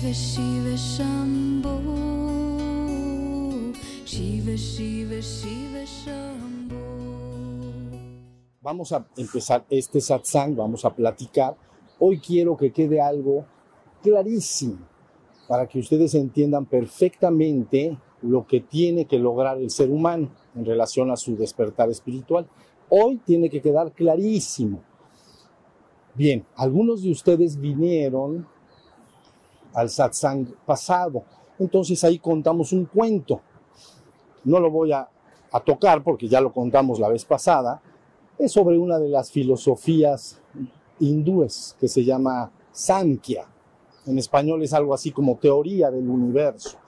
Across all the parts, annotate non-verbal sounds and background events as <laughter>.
Shiva Shiva Shiva Shiva Shiva Vamos a empezar este satsang, vamos a platicar. Hoy quiero que quede algo clarísimo para que ustedes entiendan perfectamente lo que tiene que lograr el ser humano en relación a su despertar espiritual. Hoy tiene que quedar clarísimo. Bien, algunos de ustedes vinieron al satsang pasado, entonces ahí contamos un cuento. No lo voy a, tocar porque ya lo contamos la vez pasada. Es sobre una de las filosofías hindúes que se llama Sankhya. En español es algo así como teoría del universo,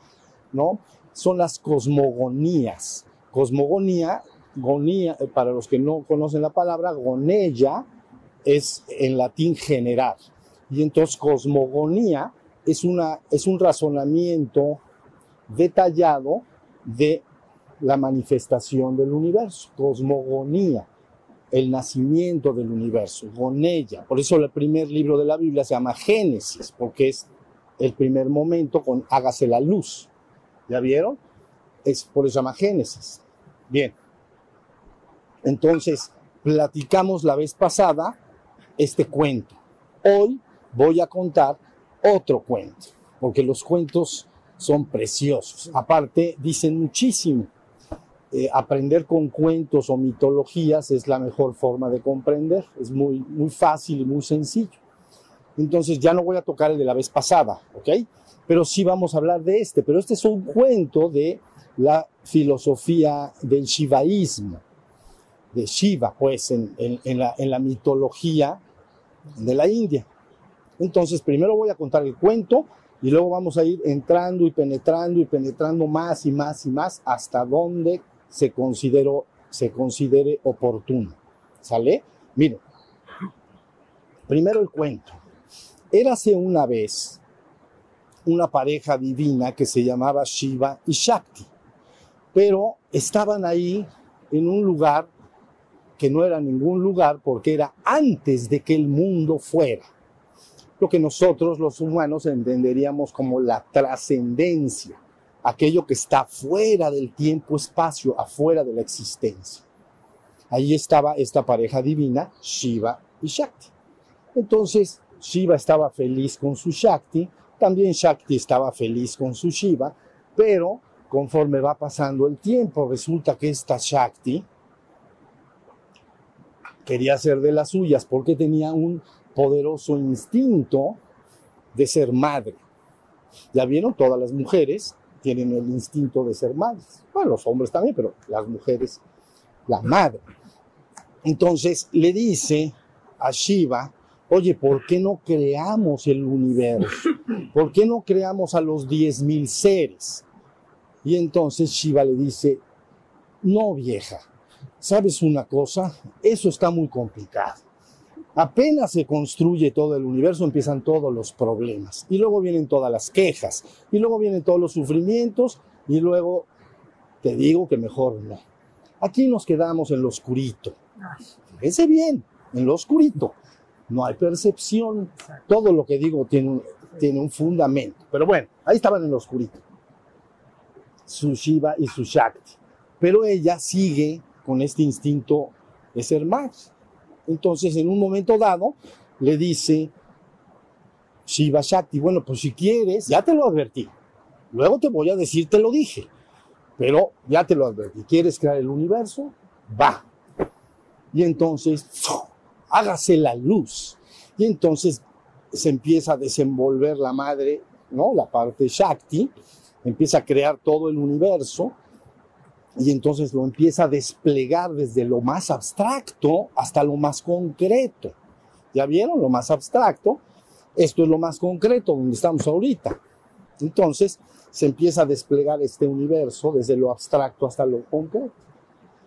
¿no? Son las cosmogonías. Cosmogonía, gonía, eh, para los que no conocen la palabra, gonella es en latín generar. Y entonces cosmogonía es, una, es un razonamiento detallado de la manifestación del universo, cosmogonía, el nacimiento del universo, gonella. Por eso el primer libro de la Biblia se llama Génesis, porque es el primer momento con hágase la luz. ¿Ya vieron? Es por eso se llama Génesis. Bien. Entonces, platicamos la vez pasada este cuento. Hoy voy a contar otro cuento, porque los cuentos son preciosos. Aparte, dicen muchísimo. Eh, aprender con cuentos o mitologías es la mejor forma de comprender. Es muy, muy fácil y muy sencillo. Entonces ya no voy a tocar el de la vez pasada, ¿ok? Pero sí vamos a hablar de este. Pero este es un cuento de la filosofía del shivaísmo, de Shiva, pues, en, en- en la, en la mitología de la India. Entonces, primero voy a contar el cuento y luego vamos a ir entrando y penetrando y penetrando más y más y más hasta donde se, consideró, se considere oportuno. ¿Sale? Miren, primero el cuento. Érase una vez una pareja divina que se llamaba Shiva y Shakti, pero estaban ahí en un lugar que no era ningún lugar porque era antes de que el mundo fuera lo que nosotros los humanos entenderíamos como la trascendencia, aquello que está fuera del tiempo-espacio, afuera de la existencia. Ahí estaba esta pareja divina, Shiva y Shakti. Entonces, Shiva estaba feliz con su Shakti, también Shakti estaba feliz con su Shiva, pero conforme va pasando el tiempo, resulta que esta Shakti quería ser de las suyas porque tenía un poderoso instinto de ser madre. Ya vieron, todas las mujeres tienen el instinto de ser madres. Bueno, los hombres también, pero las mujeres, la madre. Entonces le dice a Shiva, oye, ¿por qué no creamos el universo? ¿Por qué no creamos a los 10.000 seres? Y entonces Shiva le dice, no vieja, ¿sabes una cosa? Eso está muy complicado. Apenas se construye todo el universo, empiezan todos los problemas. Y luego vienen todas las quejas. Y luego vienen todos los sufrimientos. Y luego te digo que mejor no. Aquí nos quedamos en lo oscurito. Fíjense bien, en lo oscurito. No hay percepción. Todo lo que digo tiene un, tiene un fundamento. Pero bueno, ahí estaban en lo oscurito. Su Shiva y su Shakti. Pero ella sigue con este instinto de ser más. Entonces, en un momento dado, le dice Shiva Shakti, bueno, pues si quieres, ya te lo advertí. Luego te voy a decir, te lo dije. Pero ya te lo advertí. ¿Quieres crear el universo? Va. Y entonces, hágase la luz. Y entonces se empieza a desenvolver la madre, ¿no? La parte Shakti, empieza a crear todo el universo y entonces lo empieza a desplegar desde lo más abstracto hasta lo más concreto. ¿Ya vieron? Lo más abstracto. Esto es lo más concreto, donde estamos ahorita. Entonces se empieza a desplegar este universo desde lo abstracto hasta lo concreto.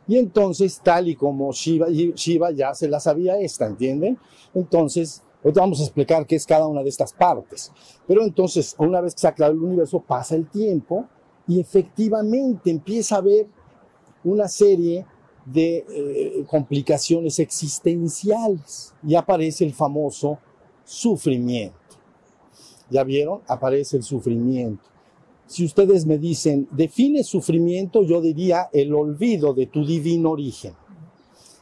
Y entonces, tal y como Shiva, Shiva ya se la sabía esta, ¿entienden? Entonces, vamos a explicar qué es cada una de estas partes. Pero entonces, una vez que se aclara el universo, pasa el tiempo y efectivamente empieza a haber una serie de eh, complicaciones existenciales y aparece el famoso sufrimiento. ¿Ya vieron? Aparece el sufrimiento. Si ustedes me dicen, define sufrimiento, yo diría el olvido de tu divino origen.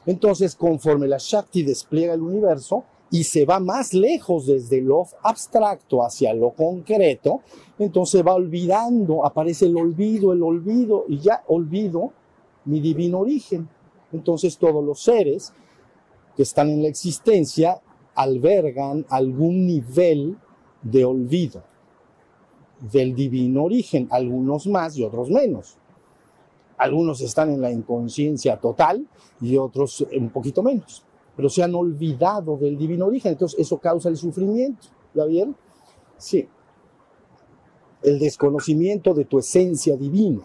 Entonces, conforme la Shakti despliega el universo y se va más lejos desde lo abstracto hacia lo concreto, entonces va olvidando, aparece el olvido, el olvido, y ya olvido mi divino origen. Entonces todos los seres que están en la existencia albergan algún nivel de olvido del divino origen, algunos más y otros menos. Algunos están en la inconsciencia total y otros un poquito menos, pero se han olvidado del divino origen, entonces eso causa el sufrimiento, ¿ya vieron? Sí. El desconocimiento de tu esencia divina.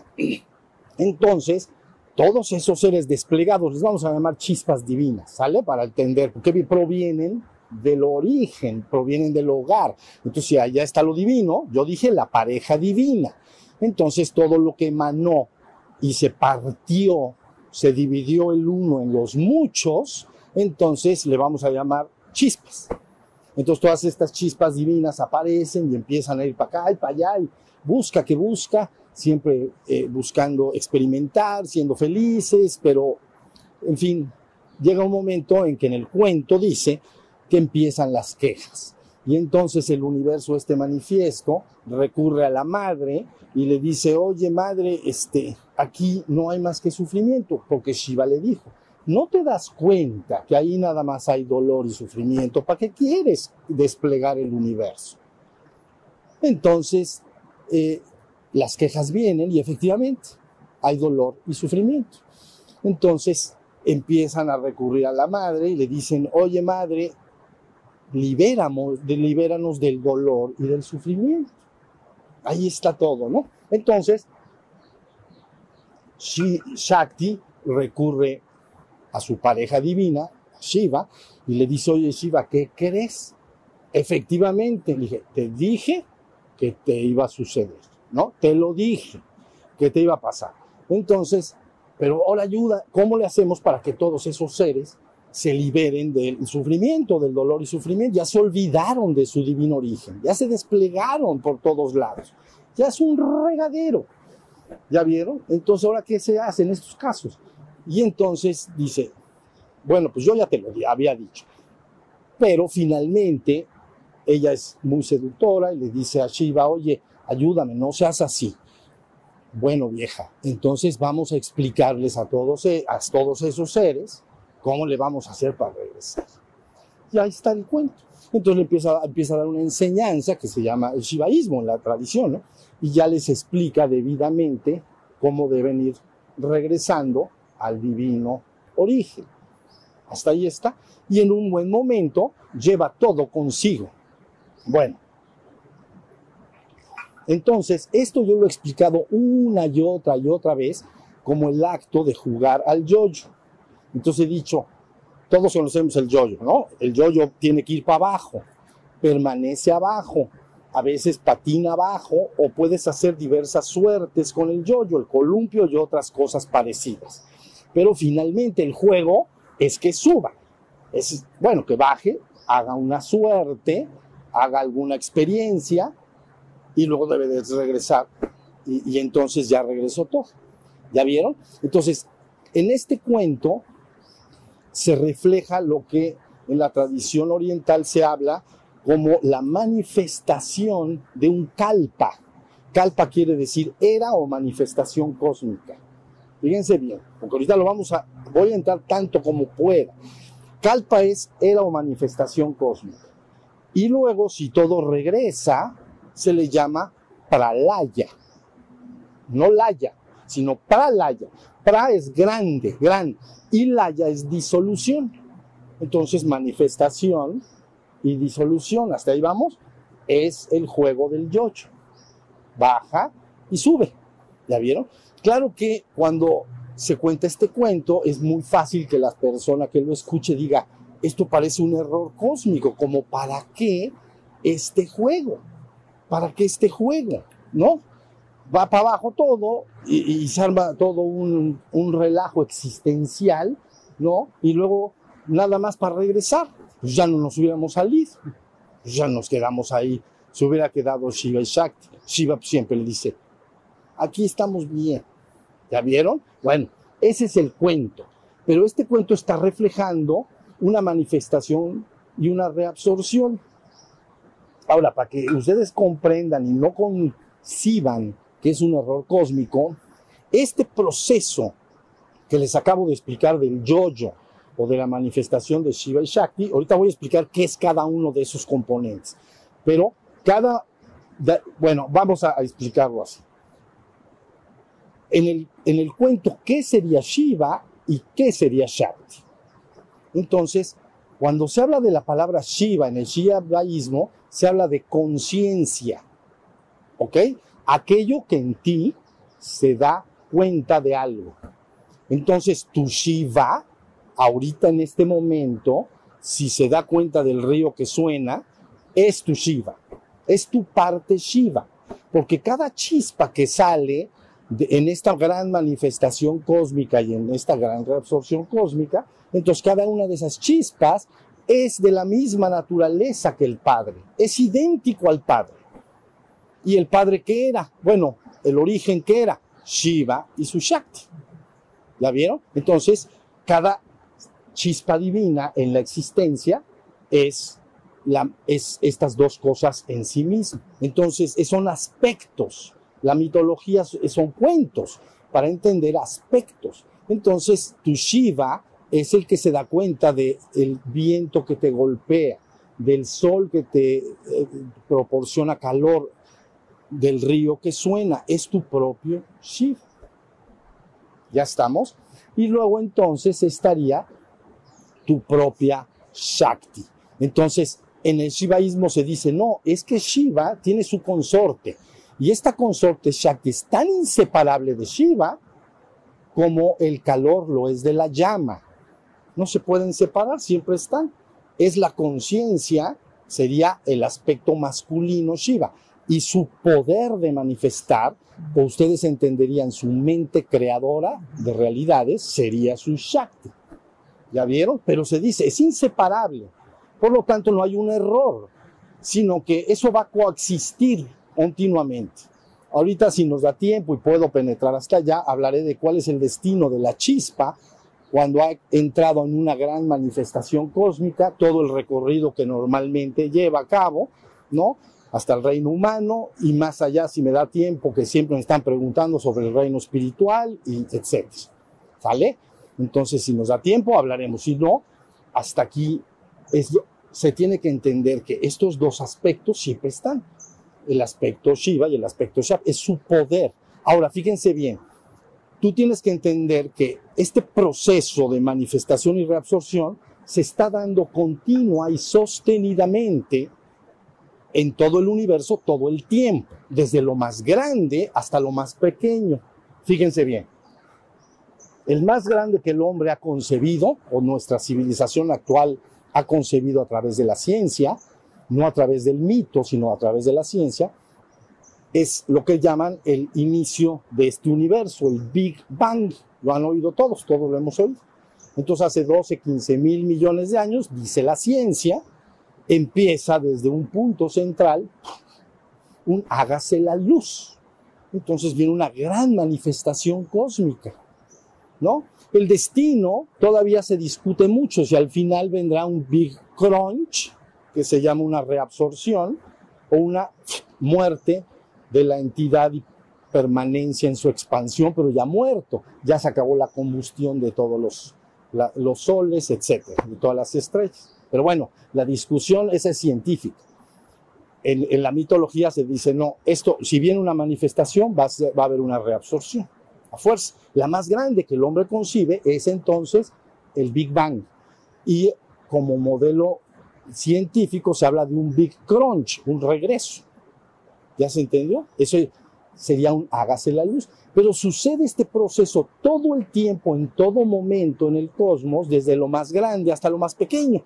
Entonces, todos esos seres desplegados, les vamos a llamar chispas divinas, ¿sale? Para entender, porque provienen del origen, provienen del hogar. Entonces, si allá está lo divino, yo dije la pareja divina. Entonces, todo lo que emanó y se partió, se dividió el uno en los muchos, entonces le vamos a llamar chispas. Entonces, todas estas chispas divinas aparecen y empiezan a ir para acá y para allá y busca que busca, siempre eh, buscando experimentar, siendo felices, pero, en fin, llega un momento en que en el cuento dice que empiezan las quejas. Y entonces el universo este manifiesto recurre a la madre y le dice, oye madre, este, aquí no hay más que sufrimiento, porque Shiva le dijo, no te das cuenta que ahí nada más hay dolor y sufrimiento, ¿para qué quieres desplegar el universo? Entonces, eh, las quejas vienen y efectivamente hay dolor y sufrimiento. Entonces empiezan a recurrir a la madre y le dicen, oye madre, libéranos del dolor y del sufrimiento. Ahí está todo, ¿no? Entonces, Shakti recurre a su pareja divina, Shiva, y le dice, oye Shiva, ¿qué crees? Efectivamente, le dije, te dije que te iba a suceder, ¿no? Te lo dije, que te iba a pasar. Entonces, pero ahora ayuda, ¿cómo le hacemos para que todos esos seres se liberen del sufrimiento, del dolor y sufrimiento. Ya se olvidaron de su divino origen, ya se desplegaron por todos lados. Ya es un regadero. ¿Ya vieron? Entonces, ¿ahora qué se hace en estos casos? Y entonces dice, bueno, pues yo ya te lo había dicho. Pero finalmente ella es muy seductora y le dice a Shiva, oye, ayúdame, no seas así. Bueno, vieja, entonces vamos a explicarles a todos, e, a todos esos seres ¿Cómo le vamos a hacer para regresar? Y ahí está el cuento. Entonces le empieza, empieza a dar una enseñanza que se llama el shivaísmo en la tradición, ¿no? Y ya les explica debidamente cómo deben ir regresando al divino origen. Hasta ahí está. Y en un buen momento lleva todo consigo. Bueno. Entonces, esto yo lo he explicado una y otra y otra vez como el acto de jugar al yoyo. Entonces he dicho, todos conocemos el yoyo, ¿no? El yoyo tiene que ir para abajo, permanece abajo, a veces patina abajo o puedes hacer diversas suertes con el yoyo, el columpio y otras cosas parecidas. Pero finalmente el juego es que suba. Es bueno, que baje, haga una suerte, haga alguna experiencia y luego debe de regresar. Y, y entonces ya regresó todo. ¿Ya vieron? Entonces, en este cuento se refleja lo que en la tradición oriental se habla como la manifestación de un kalpa. Kalpa quiere decir era o manifestación cósmica. Fíjense bien, porque ahorita lo vamos a, voy a entrar tanto como pueda. Kalpa es era o manifestación cósmica. Y luego, si todo regresa, se le llama pralaya. No laya, sino pralaya. Pra es grande, grande y laya es disolución. Entonces, manifestación y disolución, hasta ahí vamos, es el juego del yocho. Baja y sube. ¿Ya vieron? Claro que cuando se cuenta este cuento, es muy fácil que la persona que lo escuche diga, esto parece un error cósmico, como para qué este juego, para qué este juego, ¿no? va para abajo todo y, se arma todo un, relajo existencial, ¿no? Y luego nada más para regresar, pues ya no nos hubiéramos salido, pues ya nos quedamos ahí se hubiera quedado Shiva y Shakti. Shiva siempre le dice, aquí estamos bien. ¿Ya vieron? Bueno, ese es el cuento. Pero este cuento está reflejando una manifestación y una reabsorción. Ahora, para que ustedes comprendan y no conciban que es un error cósmico, este proceso que les acabo de explicar del yo-yo o de la manifestación de Shiva y Shakti, ahorita voy a explicar qué es cada uno de esos componentes. Pero cada, bueno, vamos a, explicarlo así. En el, en el cuento, ¿qué sería Shiva y qué sería Shakti? Entonces, cuando se habla de la palabra Shiva en el Shivaísmo, se habla de conciencia, ¿ok? Aquello que en ti se da cuenta de algo. Entonces, tu Shiva, ahorita en este momento, si se da cuenta del río que suena, es tu Shiva, es tu parte Shiva, porque cada chispa que sale en esta gran manifestación cósmica y en esta gran reabsorción cósmica, entonces cada una de esas chispas es de la misma naturaleza que el Padre, es idéntico al Padre. ¿Y el Padre qué era? Bueno, el origen que era Shiva y su Shakti. ¿Ya vieron? Entonces, cada chispa divina en la existencia es, es estas dos cosas en sí mismas. Entonces, son aspectos. La mitología son cuentos para entender aspectos. Entonces, tu Shiva es el que se da cuenta del viento que te golpea, del sol que te eh, proporciona calor, del río que suena. Es tu propio Shiva. ¿Ya estamos? Y luego entonces estaría tu propia Shakti. Entonces, en el Shivaísmo se dice, no, es que Shiva tiene su consorte. Y esta consorte Shakti es tan inseparable de Shiva como el calor lo es de la llama. No se pueden separar, siempre están. Es la conciencia, sería el aspecto masculino Shiva y su poder de manifestar, o ustedes entenderían su mente creadora de realidades, sería su Shakti. ¿Ya vieron? Pero se dice, es inseparable. Por lo tanto, no hay un error, sino que eso va a coexistir continuamente. Ahorita, si nos da tiempo y puedo penetrar hasta allá, hablaré de cuál es el destino de la chispa cuando ha entrado en una gran manifestación cósmica, todo el recorrido que normalmente lleva a cabo, ¿no? hasta el reino humano y más allá si me da tiempo, que siempre me están preguntando sobre el reino espiritual y etcétera. ¿Sale? Entonces, si nos da tiempo, hablaremos. Si no, hasta aquí es, se tiene que entender que estos dos aspectos siempre están. El aspecto Shiva y el aspecto Shab es su poder. Ahora, fíjense bien, tú tienes que entender que este proceso de manifestación y reabsorción se está dando continua y sostenidamente en todo el universo todo el tiempo, desde lo más grande hasta lo más pequeño. Fíjense bien, el más grande que el hombre ha concebido, o nuestra civilización actual ha concebido a través de la ciencia, no a través del mito, sino a través de la ciencia, es lo que llaman el inicio de este universo, el Big Bang. Lo han oído todos, todos lo hemos oído. Entonces hace 12, 15 mil millones de años, dice la ciencia, empieza desde un punto central, un hágase la luz. Entonces viene una gran manifestación cósmica, ¿no? El destino todavía se discute mucho, si al final vendrá un Big Crunch, que se llama una reabsorción, o una muerte de la entidad y permanencia en su expansión, pero ya muerto, ya se acabó la combustión de todos los, los soles, etcétera, de todas las estrellas. Pero bueno, la discusión esa es científica. En, la mitología se dice, no, esto, si viene una manifestación, va a, haber una reabsorción. A fuerza. La más grande que el hombre concibe es entonces el Big Bang. Y como modelo científico se habla de un Big Crunch, un regreso. ¿Ya se entendió? Eso sería un hágase la luz. Pero sucede este proceso todo el tiempo, en todo momento en el cosmos, desde lo más grande hasta lo más pequeño.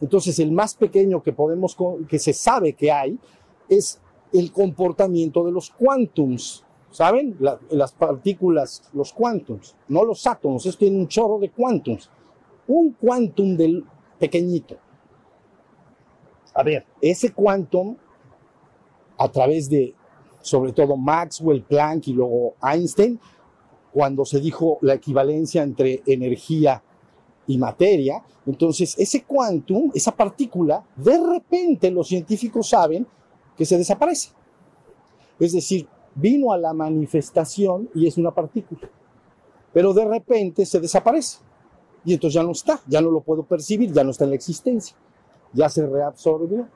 Entonces, el más pequeño que podemos, que se sabe que hay, es el comportamiento de los quantums. ¿Saben? las partículas, los quantums, no los átomos, esto tiene un chorro de quantums. Un quantum del pequeñito. A ver, ese quantum a través de, sobre todo, Maxwell, Planck y luego Einstein, cuando se dijo la equivalencia entre energía y materia. Entonces, ese quantum, esa partícula, de repente los científicos saben que se desaparece. Es decir, vino a la manifestación y es una partícula. Pero de repente se desaparece. Y entonces ya no está, ya no lo puedo percibir, ya no está en la existencia. Ya se reabsorbió.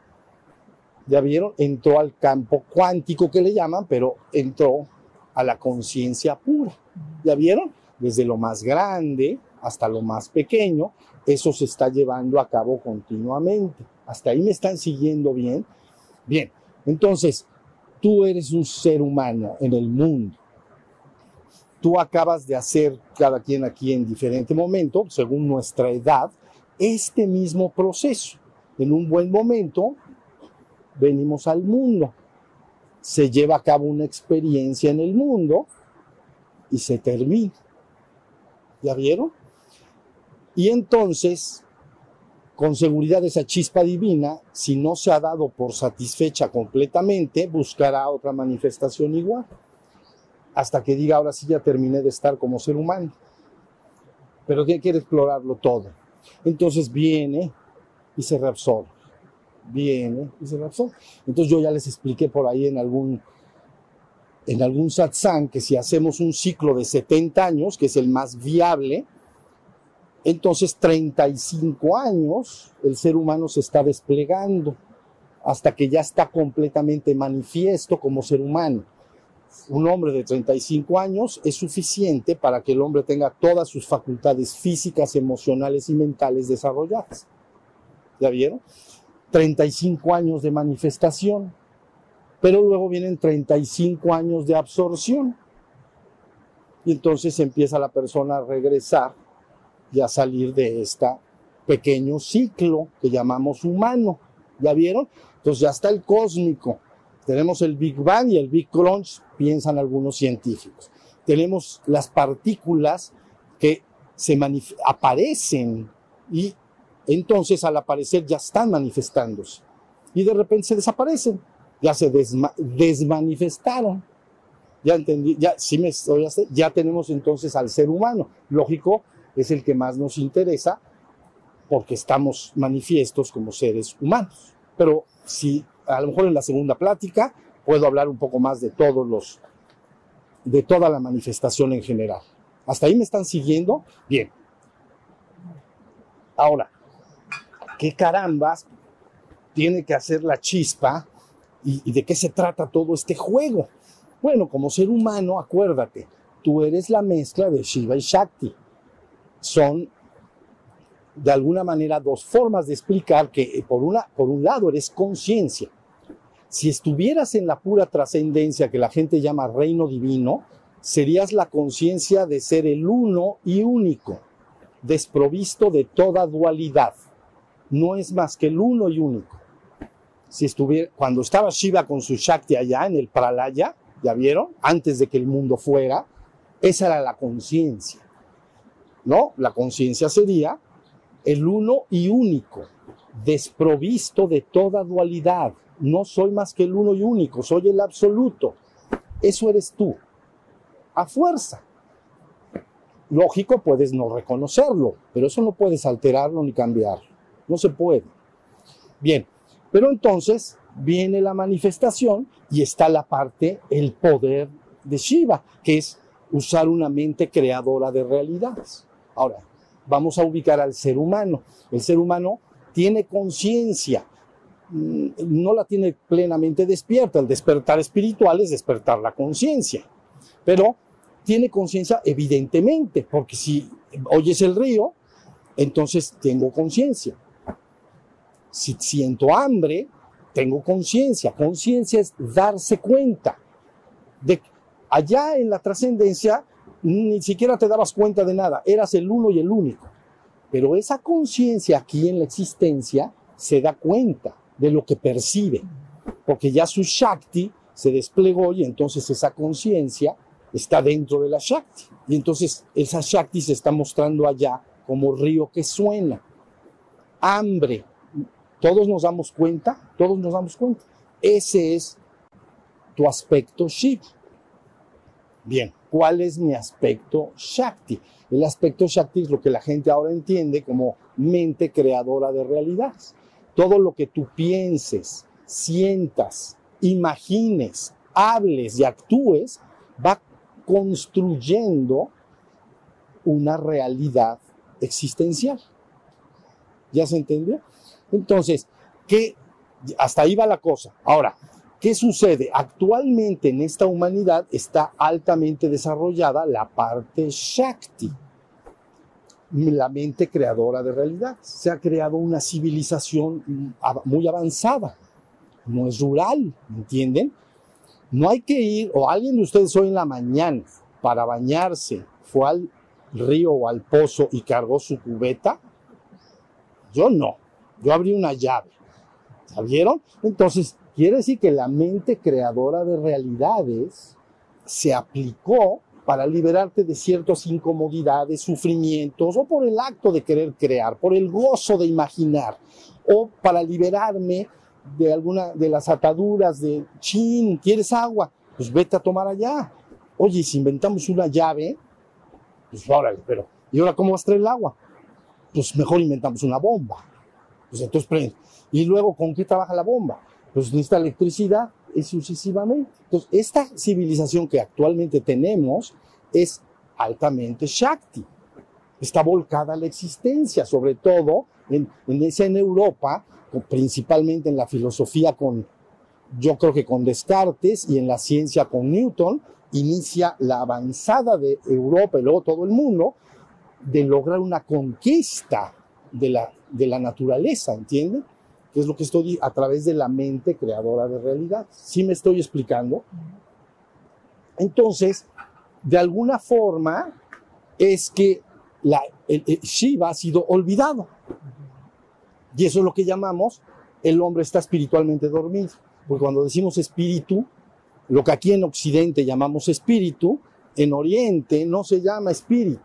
Ya vieron, entró al campo cuántico que le llaman, pero entró a la conciencia pura. ¿Ya vieron? Desde lo más grande hasta lo más pequeño, eso se está llevando a cabo continuamente. Hasta ahí me están siguiendo bien. Bien, entonces, tú eres un ser humano en el mundo. Tú acabas de hacer, cada quien aquí en diferente momento, según nuestra edad, este mismo proceso. En un buen momento, venimos al mundo. Se lleva a cabo una experiencia en el mundo y se termina. ¿Ya vieron? Y entonces, con seguridad esa chispa divina, si no se ha dado por satisfecha completamente, buscará otra manifestación igual, hasta que diga, ahora sí ya terminé de estar como ser humano. Pero quiere explorarlo todo. Entonces viene y se reabsorbe. Viene y se. Entonces yo ya les expliqué por ahí en algún en algún satsang que si hacemos un ciclo de 70 años, que es el más viable, entonces 35 años el ser humano se está desplegando hasta que ya está completamente manifiesto como ser humano. Un hombre de 35 años es suficiente para que el hombre tenga todas sus facultades físicas, emocionales y mentales desarrolladas. ¿Ya vieron? 35 años de manifestación pero luego vienen 35 años de absorción. Y entonces empieza la persona a regresar y a salir de este pequeño ciclo que llamamos humano. ¿Ya vieron? Entonces ya está el cósmico. Tenemos el Big Bang y el Big Crunch, piensan algunos científicos. Tenemos las partículas que se aparecen y entonces al aparecer ya están manifestándose y de repente se desaparecen ya se desmanifestaron. Ya entendí, ya, sí me estoy, ya tenemos entonces al ser humano. Lógico, es el que más nos interesa porque estamos manifiestos como seres humanos. Pero si a lo mejor en la segunda plática puedo hablar un poco más de todos los, de toda la manifestación en general. ¿Hasta ahí me están siguiendo? Bien. Ahora, ¿qué carambas tiene que hacer la chispa ¿Y, de qué se trata todo este juego? Bueno, como ser humano, acuérdate, tú eres la mezcla de Shiva y Shakti. Son, de alguna manera, dos formas de explicar que eh, por, por un lado eres conciencia. Si estuvieras en la pura trascendencia que la gente llama reino divino, serías la conciencia de ser el uno y único, desprovisto de toda dualidad. No es más que el uno y único si estuviera, cuando estaba Shiva con su Shakti allá en el Pralaya, ¿ya vieron? Antes de que el mundo fuera, esa era la conciencia. ¿No? La conciencia sería el uno y único, desprovisto de toda dualidad. No soy más que el uno y único, soy el absoluto. Eso eres tú. A fuerza. Lógico, puedes no reconocerlo, pero eso no puedes alterarlo ni cambiarlo. No se puede. Bien, pero entonces viene la manifestación y está la parte, el poder de Shiva, que es usar una mente creadora de realidades. Ahora, vamos a ubicar al ser humano. El ser humano tiene conciencia, mm, no la tiene plenamente despierta. El despertar espiritual es despertar la conciencia, pero tiene conciencia evidentemente, porque si oyes el río, entonces tengo conciencia. Si siento hambre, tengo conciencia. Conciencia es darse cuenta. De, allá en la trascendencia ni siquiera te dabas cuenta de nada, eras el uno y el único. Pero esa conciencia aquí en la existencia se da cuenta de lo que percibe, porque ya su Shakti se desplegó y entonces esa conciencia está dentro de la Shakti. Y entonces esa Shakti se está mostrando allá como río que suena. Hambre, todos nos damos cuenta, todos nos damos cuenta. Ese es tu aspecto Shiva. Bien, ¿cuál es mi aspecto Shakti? El aspecto Shakti es lo que la gente ahora entiende como mente creadora de realidades. Todo lo que tú pienses, sientas, imagines, hables y actúes va construyendo una realidad existencial. ¿Ya se entendió? Entonces, ¿qué? Hasta ahí va la cosa. Ahora, ¿qué sucede? Actualmente en esta humanidad está altamente desarrollada la parte Shakti, la mente creadora de realidad. Se ha creado una civilización muy avanzada. No es rural, ¿entienden? No hay que ir, o alguien de ustedes hoy en la mañana para bañarse fue al río o al pozo y cargó su cubeta. Yo no, yo abrí una llave. ¿Sabieron? Entonces, quiere decir que la mente creadora de realidades se aplicó para liberarte de ciertas incomodidades, sufrimientos, o por el acto de querer crear, por el gozo de imaginar, o para liberarme de alguna de las ataduras de, chin, ¿quieres agua? Pues vete a tomar allá. Oye, si inventamos una llave, pues órale, pero ¿y ahora cómo vas a traer el agua? Pues mejor inventamos una bomba. Pues entonces, ¿y luego con qué trabaja la bomba? Pues necesita electricidad y sucesivamente. Entonces, esta civilización que actualmente tenemos es altamente Shakti. Está volcada a la existencia, sobre todo en, en, esa en Europa, principalmente en la filosofía con, yo creo que con Descartes y en la ciencia con Newton, inicia la avanzada de Europa y luego todo el mundo de lograr una conquista de la, de la naturaleza, ¿entienden? Que es lo que estoy a través de la mente creadora de realidad. ¿Sí me estoy explicando? Entonces, de alguna forma, es que la, el, Shiva ha sido olvidado. Y eso es lo que llamamos el hombre está espiritualmente dormido. Porque cuando decimos espíritu, lo que aquí en Occidente llamamos espíritu, en Oriente no se llama espíritu,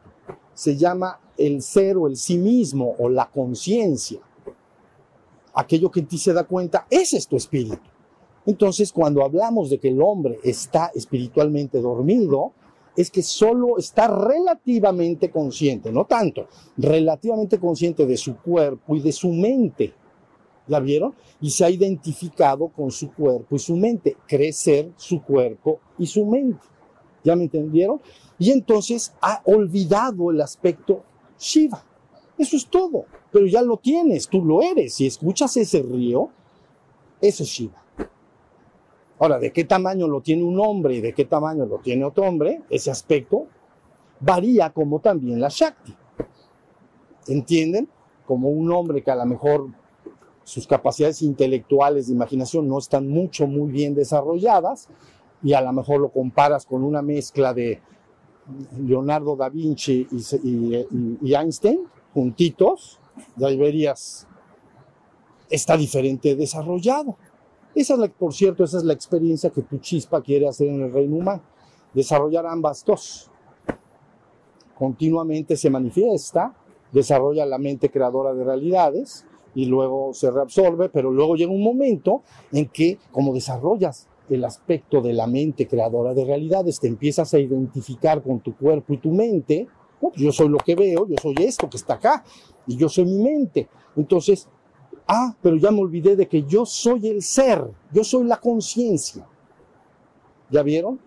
se llama el ser o el sí mismo o la conciencia. Aquello que en ti se da cuenta, es tu espíritu. Entonces, cuando hablamos de que el hombre está espiritualmente dormido, es que solo está relativamente consciente, no tanto, relativamente consciente de su cuerpo y de su mente. ¿La vieron? Y se ha identificado con su cuerpo y su mente, crecer su cuerpo y su mente. ¿Ya me entendieron? Y entonces ha olvidado el aspecto Shiva. Eso es todo. Pero ya lo tienes, tú lo eres. Si escuchas ese río, eso es Shiva. Ahora, ¿de qué tamaño lo tiene un hombre y de qué tamaño lo tiene otro hombre? Ese aspecto varía como también la Shakti. ¿Entienden? Como un hombre que a lo mejor sus capacidades intelectuales de imaginación no están mucho, muy bien desarrolladas y a lo mejor lo comparas con una mezcla de Leonardo da Vinci y, Einstein juntitos, ya verías, está diferente desarrollado. Esa es la, por cierto, esa es la experiencia que tu chispa quiere hacer en el reino humano, desarrollar ambas dos. Continuamente se manifiesta, desarrolla la mente creadora de realidades y luego se reabsorbe, pero luego llega un momento en que como desarrollas el aspecto de la mente creadora de realidades, te empiezas a identificar con tu cuerpo y tu mente, ¿no? yo soy lo que veo, yo soy esto que está acá, y yo soy mi mente. Entonces, ah, pero ya me olvidé de que yo soy el ser, yo soy la conciencia. ¿Ya vieron?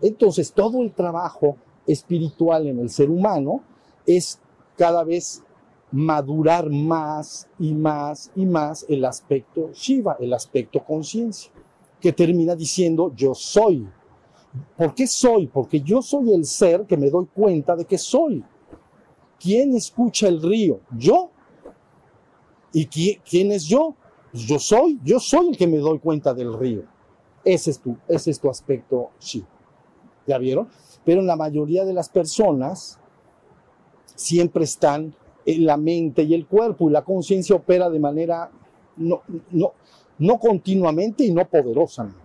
Entonces, todo el trabajo espiritual en el ser humano es cada vez madurar más y más y más el aspecto Shiva, el aspecto conciencia, que termina diciendo yo soy. ¿Por qué soy? Porque yo soy el ser que me doy cuenta de que soy. ¿Quién escucha el río? Yo. ¿Y quién, es yo? Pues yo soy, yo soy el que me doy cuenta del río. Ese es tu, ese es tu aspecto Shiva. ¿Ya vieron? Pero en la mayoría de las personas siempre están la mente y el cuerpo y la conciencia opera de manera no, no, no continuamente y no poderosamente.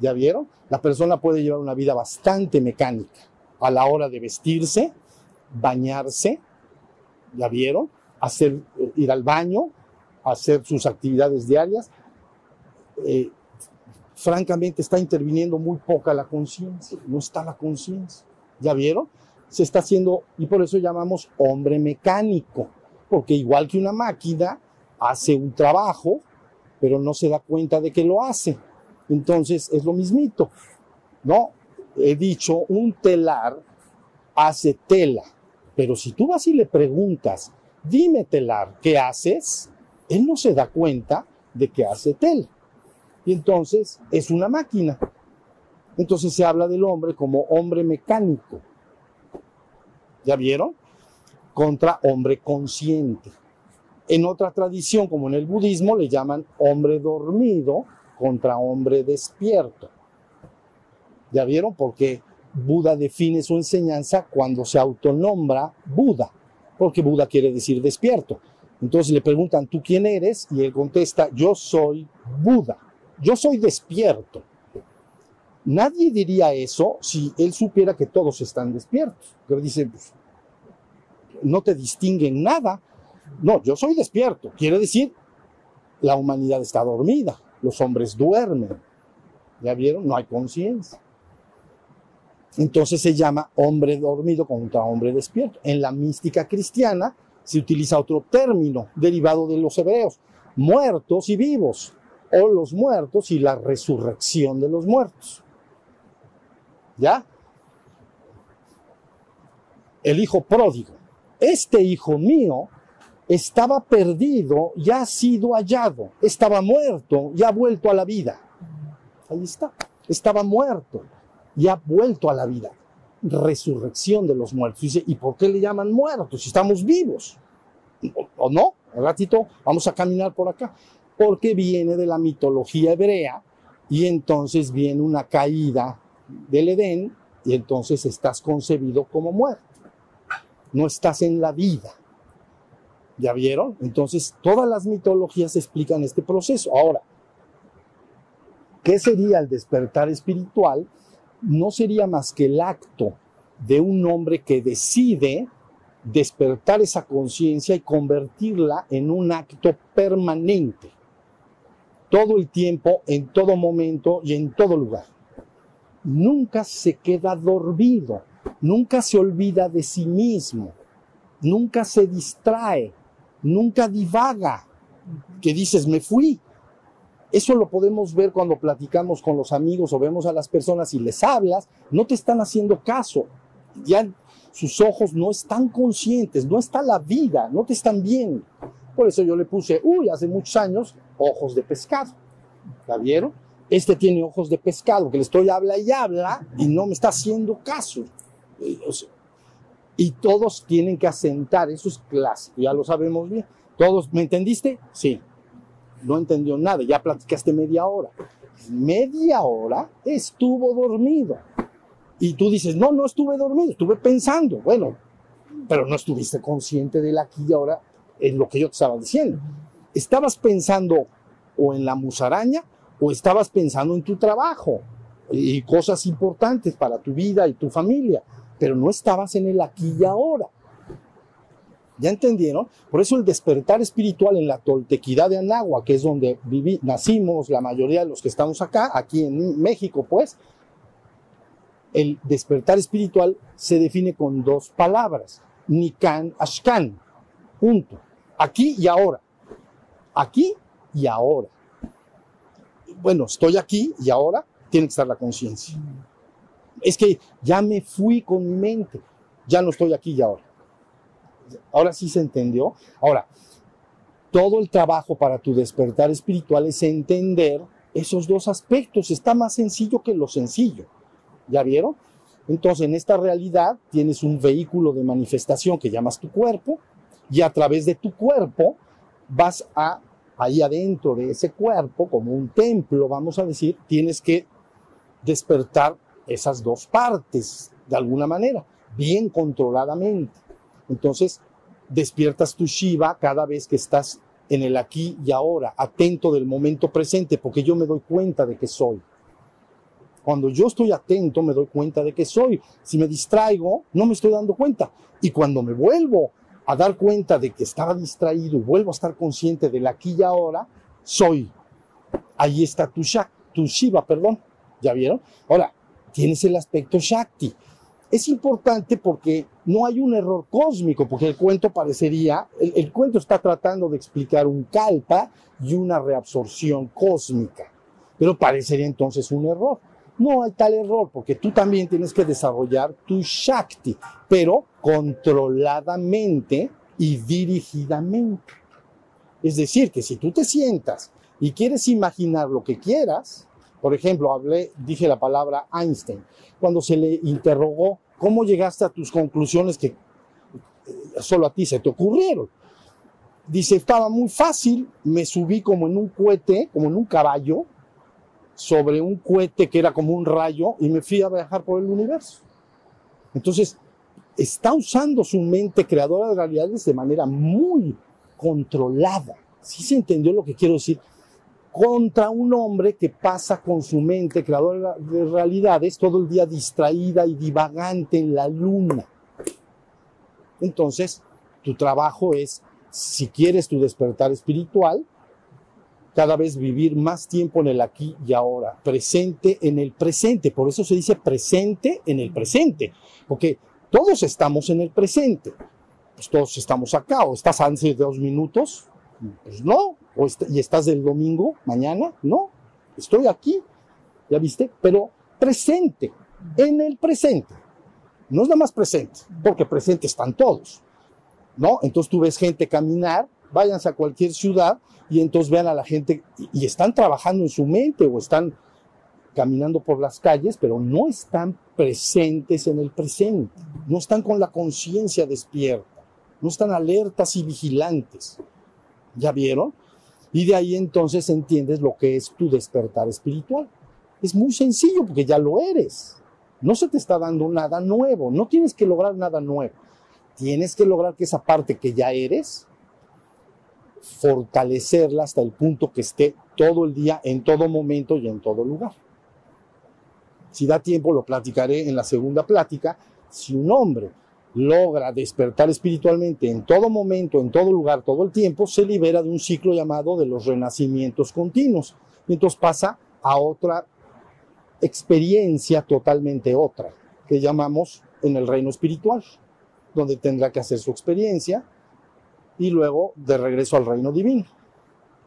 ¿Ya vieron? La persona puede llevar una vida bastante mecánica a la hora de vestirse, bañarse, ¿ya vieron? Hacer, eh, ir al baño, hacer sus actividades diarias, eh, francamente está interviniendo muy poca la conciencia, no está la conciencia. ¿Ya vieron? Se está haciendo, y por eso llamamos hombre mecánico, porque igual que una máquina, hace un trabajo, pero no se da cuenta de que lo hace. Entonces es lo mismito, ¿no? He dicho, un telar hace tela, pero si tú vas y le preguntas, dime telar, ¿qué haces? Él no se da cuenta de que hace tela. Y entonces es una máquina. Entonces se habla del hombre como hombre mecánico. ¿Ya vieron? Contra hombre consciente. En otra tradición, como en el budismo, le llaman hombre dormido contra hombre despierto. ¿Ya vieron? Porque Buda define su enseñanza cuando se autonombra Buda, porque Buda quiere decir despierto. Entonces le preguntan, ¿tú quién eres? Y él contesta, yo soy Buda, yo soy despierto. Nadie diría eso si él supiera que todos están despiertos. Pero dice, pues, no te distinguen nada. No, yo soy despierto. Quiere decir, la humanidad está dormida, los hombres duermen. ¿Ya vieron? No hay conciencia. Entonces se llama hombre dormido contra hombre despierto. En la mística cristiana se utiliza otro término derivado de los hebreos, muertos y vivos, o los muertos y la resurrección de los muertos. ¿Ya? El hijo pródigo. Este hijo mío estaba perdido y ha sido hallado. Estaba muerto y ha vuelto a la vida. Ahí está. Estaba muerto y ha vuelto a la vida. Resurrección de los muertos. Dice, ¿y por qué le llaman muertos si estamos vivos? ¿O, o no? Un ratito vamos a caminar por acá. Porque viene de la mitología hebrea y entonces viene una caída del Edén y entonces estás concebido como muerto. No estás en la vida. ¿Ya vieron? Entonces, todas las mitologías explican este proceso. Ahora, ¿qué sería el despertar espiritual? No sería más que el acto de un hombre que decide despertar esa conciencia y convertirla en un acto permanente, todo el tiempo, en todo momento y en todo lugar. Nunca se queda dormido, nunca se olvida de sí mismo, nunca se distrae, nunca divaga, que dices, me fui. Eso lo podemos ver cuando platicamos con los amigos o vemos a las personas y les hablas, no te están haciendo caso. Ya sus ojos no están conscientes, no está la vida, no te están viendo. Por eso yo le puse, uy, hace muchos años, ojos de pescado. ¿La vieron? Este tiene ojos de pescado, que le estoy habla y habla y no me está haciendo caso. Y todos tienen que asentar, eso es clásico, ya lo sabemos bien. Todos, ¿me entendiste? Sí. No entendió nada, ya platicaste media hora. Media hora estuvo dormido. Y tú dices, no, no estuve dormido, estuve pensando. Bueno, pero no estuviste consciente del aquí y ahora en lo que yo te estaba diciendo. Estabas pensando o en la musaraña o estabas pensando en tu trabajo y cosas importantes para tu vida y tu familia, pero no estabas en el aquí y ahora. ¿Ya entendieron? Por eso el despertar espiritual en la toltequidad de Anagua, que es donde viví, nacimos la mayoría de los que estamos acá, aquí en México, pues, el despertar espiritual se define con dos palabras, Nikan Ashkan, punto. Aquí y ahora. Aquí y ahora. Bueno, estoy aquí y ahora tiene que estar la conciencia. Es que ya me fui con mi mente, ya no estoy aquí y ahora. Ahora sí se entendió. Ahora, todo el trabajo para tu despertar espiritual es entender esos dos aspectos. Está más sencillo que lo sencillo. ¿Ya vieron? Entonces, en esta realidad tienes un vehículo de manifestación que llamas tu cuerpo y a través de tu cuerpo vas a, ahí adentro de ese cuerpo, como un templo, vamos a decir, tienes que despertar esas dos partes de alguna manera, bien controladamente. Entonces, despiertas tu Shiva cada vez que estás en el aquí y ahora, atento del momento presente, porque yo me doy cuenta de que soy. Cuando yo estoy atento, me doy cuenta de que soy. Si me distraigo, no me estoy dando cuenta. Y cuando me vuelvo a dar cuenta de que estaba distraído y vuelvo a estar consciente del aquí y ahora, soy. Ahí está tu, tu Shiva, perdón. ¿Ya vieron? Ahora, tienes el aspecto Shakti. Es importante porque no hay un error cósmico, porque el cuento parecería, el, cuento está tratando de explicar un kalpa y una reabsorción cósmica, pero parecería entonces un error. No hay tal error, porque tú también tienes que desarrollar tu Shakti, pero controladamente y dirigidamente. Es decir, que si tú te sientas y quieres imaginar lo que quieras, por ejemplo, dije la palabra Einstein, cuando se le interrogó cómo llegaste a tus conclusiones que eh, solo a ti se te ocurrieron. Dice, estaba muy fácil, me subí como en un cohete, como en un caballo, sobre un cohete que era como un rayo y me fui a viajar por el universo. Entonces, está usando su mente creadora de realidades de manera muy controlada. ¿Sí se entendió lo que quiero decir? Contra un hombre que pasa con su mente creadora de realidades todo el día distraída y divagante en la luna. Entonces, tu trabajo es, si quieres tu despertar espiritual, cada vez vivir más tiempo en el aquí y ahora, presente en el presente. Por eso se dice presente en el presente, porque todos estamos en el presente. Pues todos estamos acá, o estás antes de dos minutos, pues no, o est y estás del domingo, mañana, no, estoy aquí, ya viste, pero presente, en el presente. No es nada más presente, porque presente están todos, ¿no? Entonces tú ves gente caminar váyanse a cualquier ciudad y entonces vean a la gente y están trabajando en su mente o están caminando por las calles, pero no están presentes en el presente, no están con la conciencia despierta, no están alertas y vigilantes. ¿Ya vieron? Y de ahí entonces entiendes lo que es tu despertar espiritual. Es muy sencillo porque ya lo eres. No se te está dando nada nuevo, no tienes que lograr nada nuevo. Tienes que lograr que esa parte que ya eres fortalecerla hasta el punto que esté todo el día, en todo momento y en todo lugar. Si da tiempo, lo platicaré en la segunda plática. Si un hombre logra despertar espiritualmente en todo momento, en todo lugar, todo el tiempo, se libera de un ciclo llamado de los renacimientos continuos. Y entonces pasa a otra experiencia totalmente otra, que llamamos en el reino espiritual, donde tendrá que hacer su experiencia y luego de regreso al reino divino,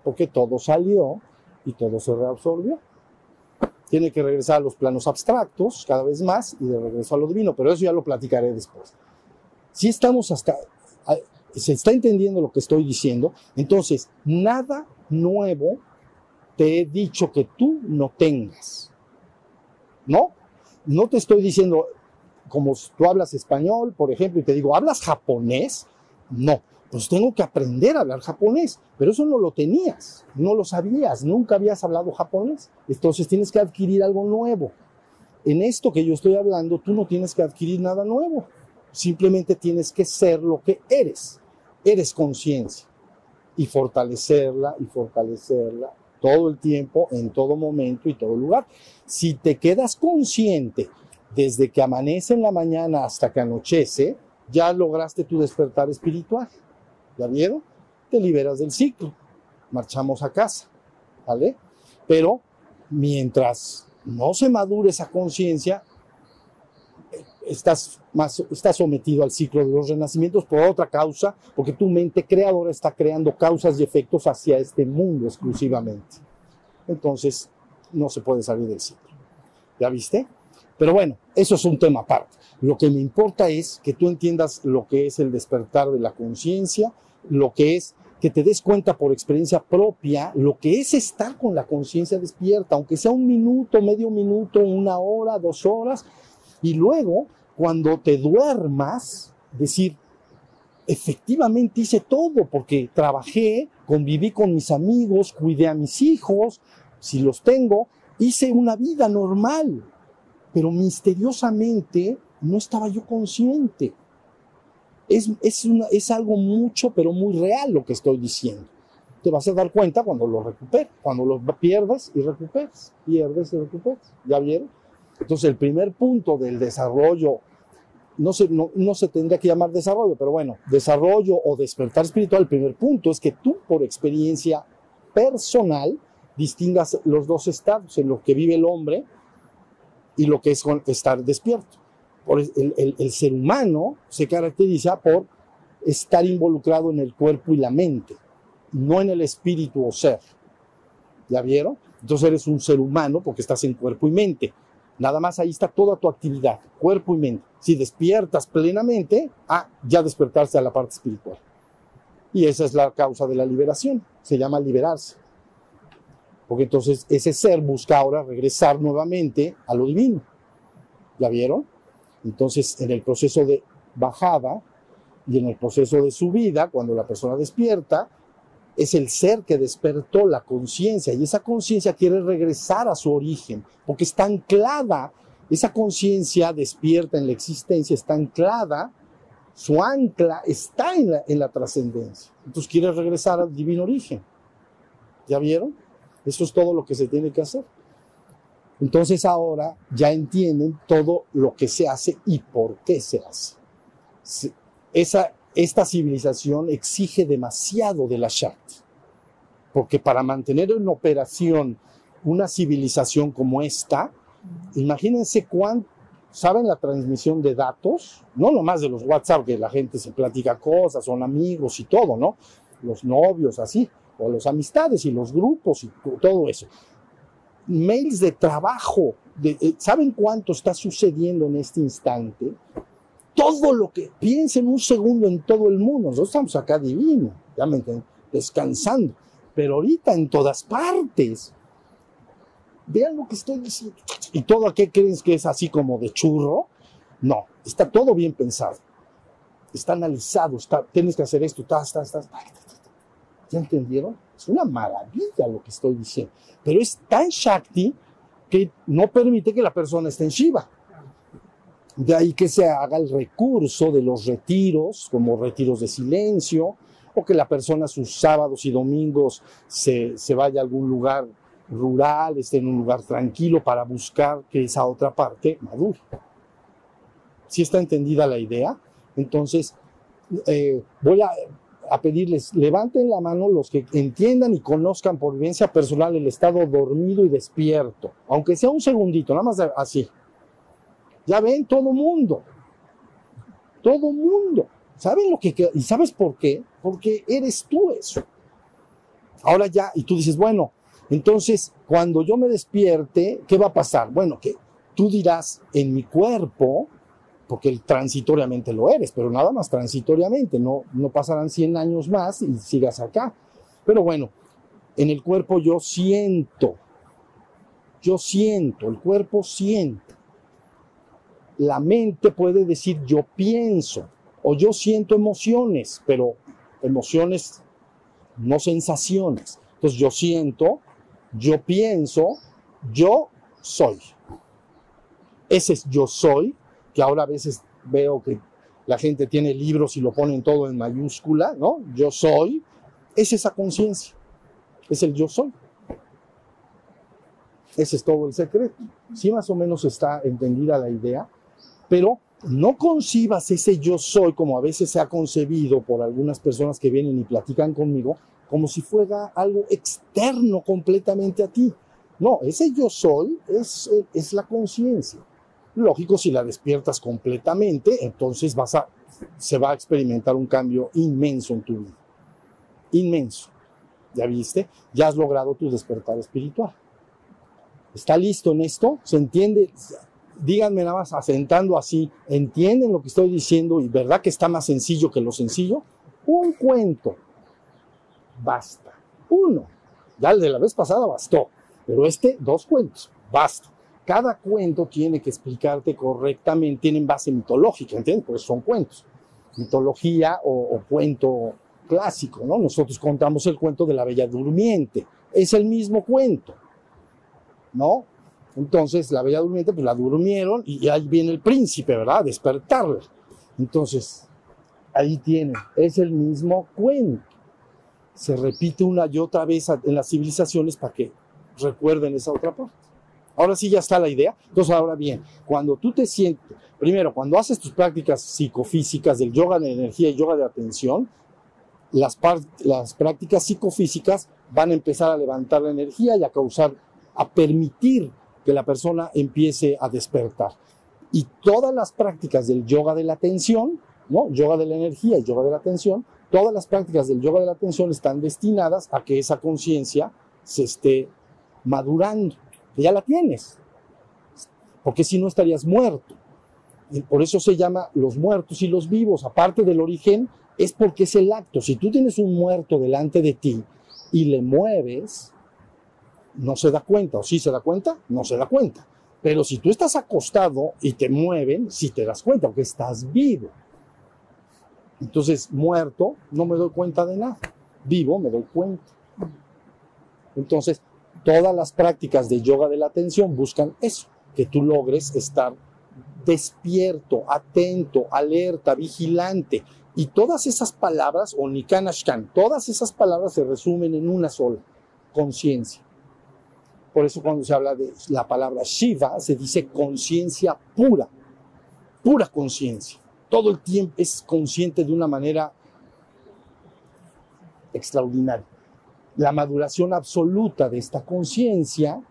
porque todo salió y todo se reabsorbió. Tiene que regresar a los planos abstractos cada vez más y de regreso a lo divino, pero eso ya lo platicaré después. Si estamos hasta, se está entendiendo lo que estoy diciendo, entonces nada nuevo te he dicho que tú no tengas. ¿No? No te estoy diciendo, como tú hablas español, por ejemplo, y te digo, ¿hablas japonés? No, pues tengo que aprender a hablar japonés, pero eso no lo tenías, no lo sabías, nunca habías hablado japonés, entonces tienes que adquirir algo nuevo. En esto que yo estoy hablando, tú no tienes que adquirir nada nuevo, simplemente tienes que ser lo que eres, eres conciencia y fortalecerla y fortalecerla todo el tiempo, en todo momento y todo lugar. Si te quedas consciente desde que amanece en la mañana hasta que anochece, ya lograste tu despertar espiritual. ¿Ya vieron? Te liberas del ciclo. Marchamos a casa, ¿vale? Pero mientras no se madure esa conciencia, estás, más, estás sometido al ciclo de los renacimientos por otra causa, porque tu mente creadora está creando causas y efectos hacia este mundo exclusivamente. Entonces, no se puede salir del ciclo. ¿Ya viste? Pero bueno, eso es un tema aparte. Lo que me importa es que tú entiendas lo que es el despertar de la conciencia, lo que es que te des cuenta por experiencia propia lo que es estar con la conciencia despierta, aunque sea un minuto, medio minuto, una hora, dos horas, y luego cuando te duermas, decir, efectivamente hice todo, porque trabajé, conviví con mis amigos, cuidé a mis hijos, si los tengo, hice una vida normal, pero misteriosamente no estaba yo consciente. Es, es, es algo mucho, pero muy real lo que estoy diciendo. Te vas a dar cuenta cuando lo recuperes, cuando lo pierdes y recuperes, pierdes y recuperes. ¿Ya vieron? Entonces, el primer punto del desarrollo, no se, no, no se tendría que llamar desarrollo, pero bueno, desarrollo o despertar espiritual, el primer punto es que tú, por experiencia personal, distingas los dos estados, en lo que vive el hombre y lo que es estar despierto. Por el, el, el ser humano se caracteriza por estar involucrado en el cuerpo y la mente, no en el espíritu o ser. ¿Ya vieron? Entonces eres un ser humano porque estás en cuerpo y mente. Nada más ahí está toda tu actividad, cuerpo y mente. Si despiertas plenamente, ah, ya despertarse a la parte espiritual. Y esa es la causa de la liberación. Se llama liberarse. Porque entonces ese ser busca ahora regresar nuevamente a lo divino. ¿Ya vieron? Entonces, en el proceso de bajada y en el proceso de subida, cuando la persona despierta, es el ser que despertó la conciencia y esa conciencia quiere regresar a su origen, porque está anclada, esa conciencia despierta en la existencia, está anclada, su ancla está en la, en la trascendencia. Entonces quiere regresar al divino origen. ¿Ya vieron? Eso es todo lo que se tiene que hacer. Entonces ahora ya entienden todo lo que se hace y por qué se hace. Esa, esta civilización exige demasiado de la Shakti, porque para mantener en operación una civilización como esta, imagínense cuánto, ¿saben la transmisión de datos? No nomás de los WhatsApp, que la gente se platica cosas, son amigos y todo, ¿no? Los novios, así, o las amistades y los grupos y todo eso. Mails de trabajo, de, eh, ¿saben cuánto está sucediendo en este instante? Todo lo que piensen un segundo en todo el mundo. Nosotros estamos acá divino, ya me entienden, descansando. Pero ahorita en todas partes, vean lo que estoy diciendo. ¿Y todo a qué creen que es así como de churro? No, está todo bien pensado. Está analizado, está, tienes que hacer esto, ta, ta, ta, ¿Ya entendieron? Es una maravilla lo que estoy diciendo. Pero es tan Shakti que no permite que la persona esté en Shiva. De ahí que se haga el recurso de los retiros, como retiros de silencio, o que la persona sus sábados y domingos se, se vaya a algún lugar rural, esté en un lugar tranquilo para buscar que esa otra parte madure. ¿Sí está entendida la idea? Entonces, eh, voy a, a, pedirles, levanten la mano los que entiendan y conozcan por vivencia personal el estado dormido y despierto, aunque sea un segundito, nada más así. Ya ven, todo mundo. Todo mundo. ¿Saben lo que ¿Y sabes por qué? Porque eres tú eso. Ahora ya, y tú dices, bueno, entonces cuando yo me despierte, ¿qué va a pasar? Bueno, que tú dirás, en mi cuerpo, porque transitoriamente lo eres, pero nada más transitoriamente, no, no pasarán 100 años más y sigas acá. Pero bueno, en el cuerpo yo siento, yo siento, el cuerpo siente la mente puede decir yo pienso o yo siento emociones, pero emociones, no sensaciones. Entonces yo siento, yo pienso, yo soy. Ese es yo soy, que ahora a veces veo que la gente tiene libros y lo ponen todo en mayúscula, ¿no? Yo soy, es esa conciencia, es el yo soy. Ese es todo el secreto. Si más o menos está entendida la idea, pero no concibas ese yo soy como a veces se ha concebido por algunas personas que vienen y platican conmigo, como si fuera algo externo completamente a ti. No, ese yo soy es, es la conciencia. Lógico, si la despiertas completamente, entonces vas a, se va a experimentar un cambio inmenso en tu vida. Inmenso. ¿Ya viste? Ya has logrado tu despertar espiritual. ¿Está listo en esto? ¿Se entiende? Díganme nada más asentando así, ¿entienden lo que estoy diciendo y verdad que está más sencillo que lo sencillo? Un cuento. Basta. Uno. Ya el de la vez pasada bastó, pero este, dos cuentos. Basta. Cada cuento tiene que explicarte correctamente, tienen base mitológica, ¿entiendes? Pues son cuentos. Mitología o, o cuento clásico, ¿no? Nosotros contamos el cuento de la Bella Durmiente. Es el mismo cuento, ¿no? Entonces la bella durmiente, pues la durmieron y ahí viene el príncipe, ¿verdad? despertarla. Entonces, ahí tienen, es el mismo cuento. Se repite una y otra vez en las civilizaciones para que recuerden esa otra parte. Ahora sí ya está la idea. Entonces, ahora bien, cuando tú te sientes, primero, cuando haces tus prácticas psicofísicas del yoga de energía y yoga de atención, las prácticas psicofísicas van a empezar a levantar la energía y a causar, a permitir que la persona empiece a despertar. Y todas las prácticas del yoga de la atención, ¿no? Yoga de la energía y yoga de la atención, todas las prácticas del yoga de la atención están destinadas a que esa conciencia se esté madurando, que ya la tienes, porque si no estarías muerto. Y por eso se llama los muertos y los vivos, aparte del origen, es porque es el acto. Si tú tienes un muerto delante de ti y le mueves, no se da cuenta, o sí se da cuenta, no se da cuenta. Pero si tú estás acostado y te mueven, sí te das cuenta, porque estás vivo. Entonces, muerto, no me doy cuenta de nada. Vivo, me doy cuenta. Entonces, todas las prácticas de yoga de la atención buscan eso, que tú logres estar despierto, atento, alerta, vigilante. Y todas esas palabras, o nikanashkan, todas esas palabras se resumen en una sola, conciencia. Por eso cuando se habla de la palabra Shiva, se dice conciencia pura, pura conciencia. Todo el tiempo es consciente de una manera extraordinaria. La maduración absoluta de esta conciencia,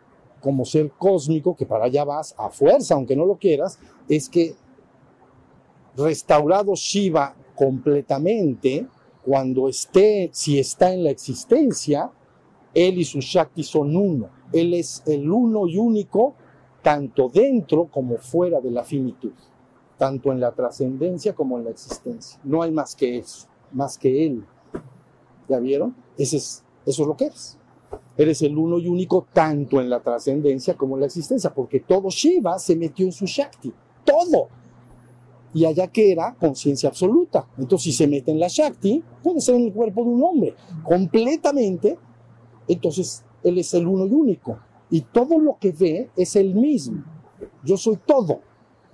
como ser cósmico, que para allá vas a fuerza, aunque no lo quieras, es que restaurado Shiva completamente, cuando esté, si está en la existencia, él y su Shakti son uno él es el uno y único, tanto dentro como fuera de la finitud, tanto en la trascendencia como en la existencia. No hay más que eso, más que Él. ¿Ya vieron? Ese es, eso es lo que eres. Eres el uno y único tanto en la trascendencia como en la existencia, porque todo Shiva se metió en su Shakti, todo. Y allá que era conciencia absoluta. Entonces, si se mete en la Shakti, puede ser en el cuerpo de un hombre, completamente. Entonces, él es el uno y único. Y todo lo que ve es el mismo. Yo soy todo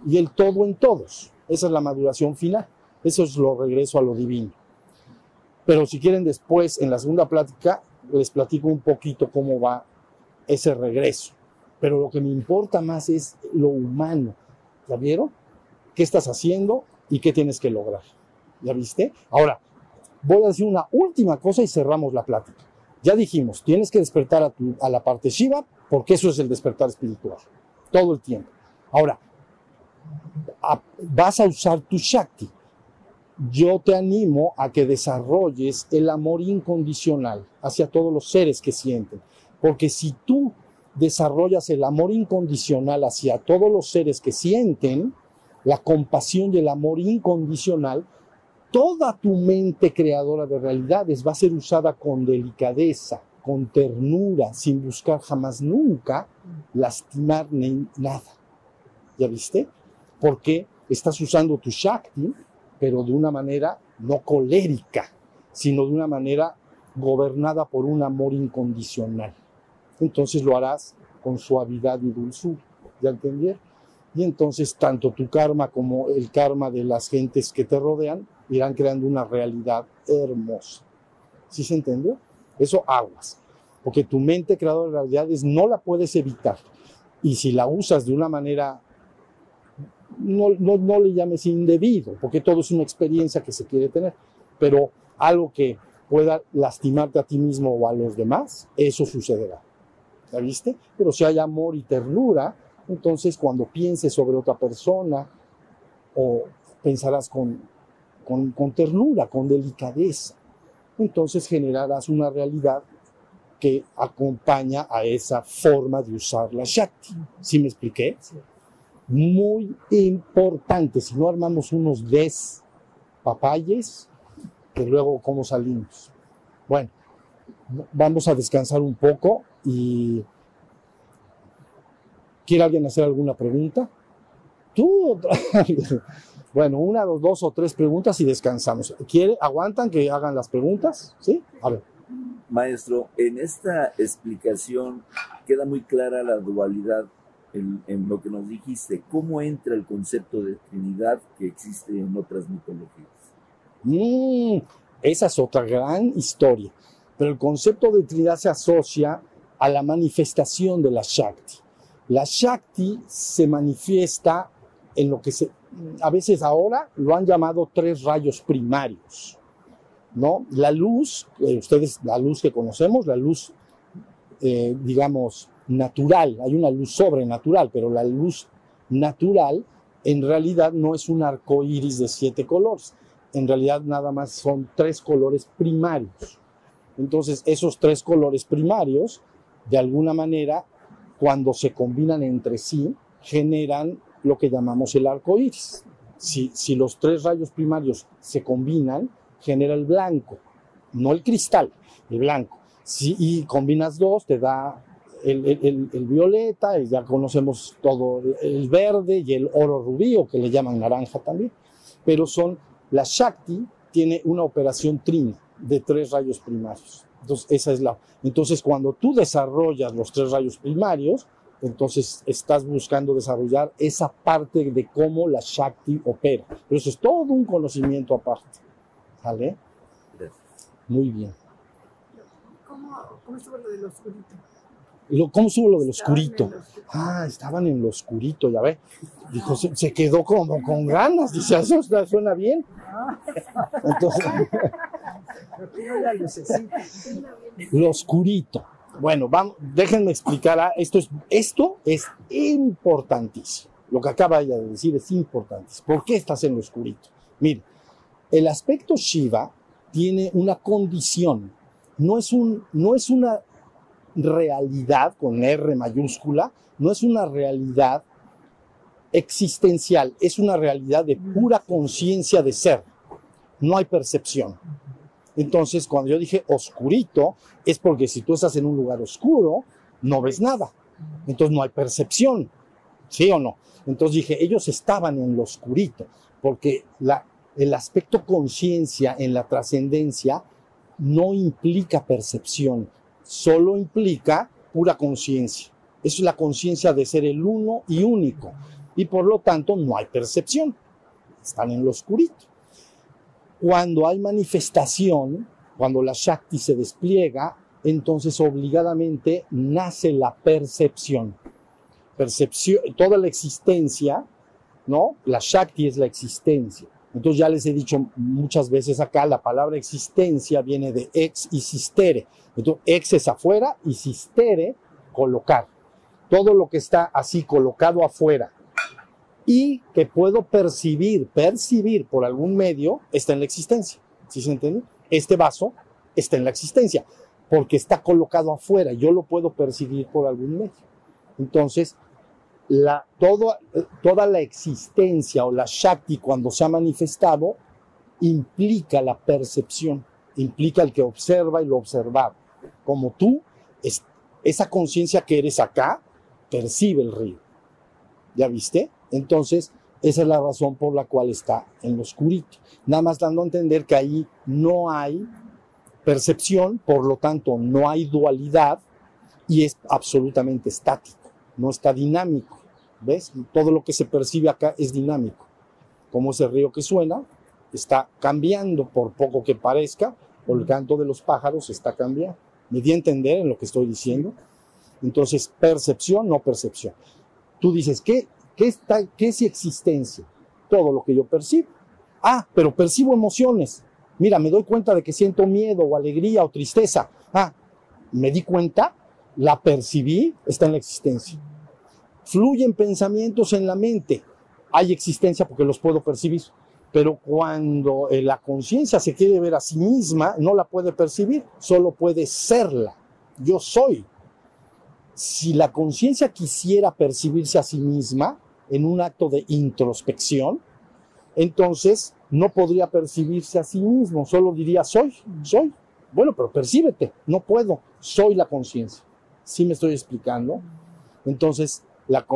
y el todo en todos. Esa es la maduración final. Eso es lo regreso a lo divino. Pero si quieren después, en la segunda plática, les platico un poquito cómo va ese regreso. Pero lo que me importa más es lo humano. ¿Ya vieron? ¿Qué estás haciendo y qué tienes que lograr? ¿Ya viste? Ahora, voy a decir una última cosa y cerramos la plática. Ya dijimos, tienes que despertar a, a la parte Shiva, porque eso es el despertar espiritual, todo el tiempo. Ahora, vas a usar tu Shakti. Yo te animo a que desarrolles el amor incondicional hacia todos los seres que sienten, porque si tú desarrollas el amor incondicional hacia todos los seres que sienten, la compasión y el amor incondicional, toda tu mente creadora de realidades va a ser usada con delicadeza, con ternura, sin buscar jamás nunca lastimar ni nada. ¿Ya viste? Porque estás usando tu Shakti, pero de una manera no colérica, sino de una manera gobernada por un amor incondicional. Entonces lo harás con suavidad y dulzura. ¿Ya entendieron? Y entonces tanto tu karma como el karma de las gentes que te rodean irán creando una realidad hermosa. ¿Sí se entendió? Eso aguas. Porque tu mente creadora de realidades no la puedes evitar. Y si la usas de una manera, no, no, no le llames indebido, porque todo es una experiencia que se quiere tener. Pero algo que pueda lastimarte a ti mismo o a los demás, eso sucederá. ¿Ya viste? Pero si hay amor y ternura, entonces cuando pienses sobre otra persona o pensarás con, con, ternura, con delicadeza. Entonces generarás una realidad que acompaña a esa forma de usar la Shakti. ¿Sí me expliqué? Muy importante, si no armamos unos papayes, que luego cómo salimos. Bueno, vamos a descansar un poco y ¿quiere alguien hacer alguna pregunta? Tú, Bueno, una, dos, o tres preguntas y descansamos. ¿Quiere, aguantan que hagan las preguntas? ¿Sí? A ver. Maestro, en esta explicación queda muy clara la dualidad en, lo que nos dijiste. ¿Cómo entra el concepto de Trinidad que existe en otras mitologías? Mm, esa es otra gran historia. Pero el concepto de Trinidad se asocia a la manifestación de la Shakti. La Shakti se manifiesta en lo que se, a veces ahora lo han llamado tres rayos primarios. ¿no? La luz, eh, ustedes, la luz que conocemos, la luz, eh, digamos, natural, hay una luz sobrenatural, pero la luz natural en realidad no es un arco iris de siete colores, en realidad nada más son tres colores primarios. Entonces, esos tres colores primarios, de alguna manera, cuando se combinan entre sí, generan lo que llamamos el arco iris. Si, los tres rayos primarios se combinan, genera el blanco, no el cristal, el blanco. Si y combinas dos, te da el, el, el, violeta, y ya conocemos todo el verde y el oro rubí, o que le llaman naranja también. Pero son, la Shakti tiene una operación trina de tres rayos primarios. Entonces, esa es la. Entonces, cuando tú desarrollas los tres rayos primarios, entonces estás buscando desarrollar esa parte de cómo la Shakti opera. Pero eso es todo un conocimiento aparte. ¿Vale? Muy bien. ¿Cómo, cómo estuvo lo del oscurito? Lo, ¿Cómo estuvo lo del oscurito? Ah, estaban en lo oscurito, ya ve. Dijo, se, se quedó como con ganas. Dice, eso está- suena bien. <laughs> Entonces, lo oscurito. Bueno, vamos, déjenme explicar. ah, Esto es, esto es importantísimo. Lo que acaba ella de decir es importantísimo. ¿Por qué estás en lo oscurito? Mire, el aspecto Shiva tiene una condición. No es, un, no es una realidad con R mayúscula, no es una realidad existencial, es una realidad de pura conciencia de ser. No hay percepción. Entonces, cuando yo dije oscurito, es porque si tú estás en un lugar oscuro, no ves nada. Entonces no hay percepción. ¿Sí o no? Entonces dije, ellos estaban en lo oscurito, porque la, el aspecto conciencia en la trascendencia no implica percepción, solo implica pura conciencia. Es la conciencia de ser el uno y único. Y por lo tanto no hay percepción. Están en lo oscurito. Cuando hay manifestación, cuando la Shakti se despliega, entonces obligadamente nace la percepción. Percepción, toda la existencia, ¿no? La Shakti es la existencia. Entonces ya les he dicho muchas veces acá, la palabra existencia viene de ex y sistere. Entonces, ex es afuera y sistere, colocar. Todo lo que está así colocado afuera y que puedo percibir, percibir por algún medio, está en la existencia. ¿Sí se entiende? Este vaso está en la existencia porque está colocado afuera. Yo lo puedo percibir por algún medio. Entonces, todo, toda la existencia o la Shakti cuando se ha manifestado implica la percepción, implica el que observa y lo observado. Como tú, es, esa conciencia que eres acá, percibe el río. ¿Ya viste? Entonces, esa es la razón por la cual está en lo oscurito. Nada más dando a entender que ahí no hay percepción, por lo tanto, no hay dualidad y es absolutamente estático, no está dinámico. ¿Ves? Todo lo que se percibe acá es dinámico. Como ese río que suena, está cambiando por poco que parezca, o el canto de los pájaros está cambiando. ¿Me di a entender en lo que estoy diciendo? Entonces, percepción, no percepción. Tú dices, ¿qué, qué, está, qué es existencia? Todo lo que yo percibo. Ah, pero percibo emociones. Mira, me doy cuenta de que siento miedo o alegría o tristeza. Ah, me di cuenta, la percibí, está en la existencia. Fluyen pensamientos en la mente. Hay existencia porque los puedo percibir. Pero cuando eh, la conciencia se quiere ver a sí misma, no la puede percibir, solo puede serla. Yo soy. Si la conciencia quisiera percibirse a sí misma en un acto de introspección, entonces no podría percibirse a sí mismo, solo diría soy, soy. Bueno, pero percíbete, no puedo, soy la conciencia. ¿Sí me estoy explicando? Entonces, la,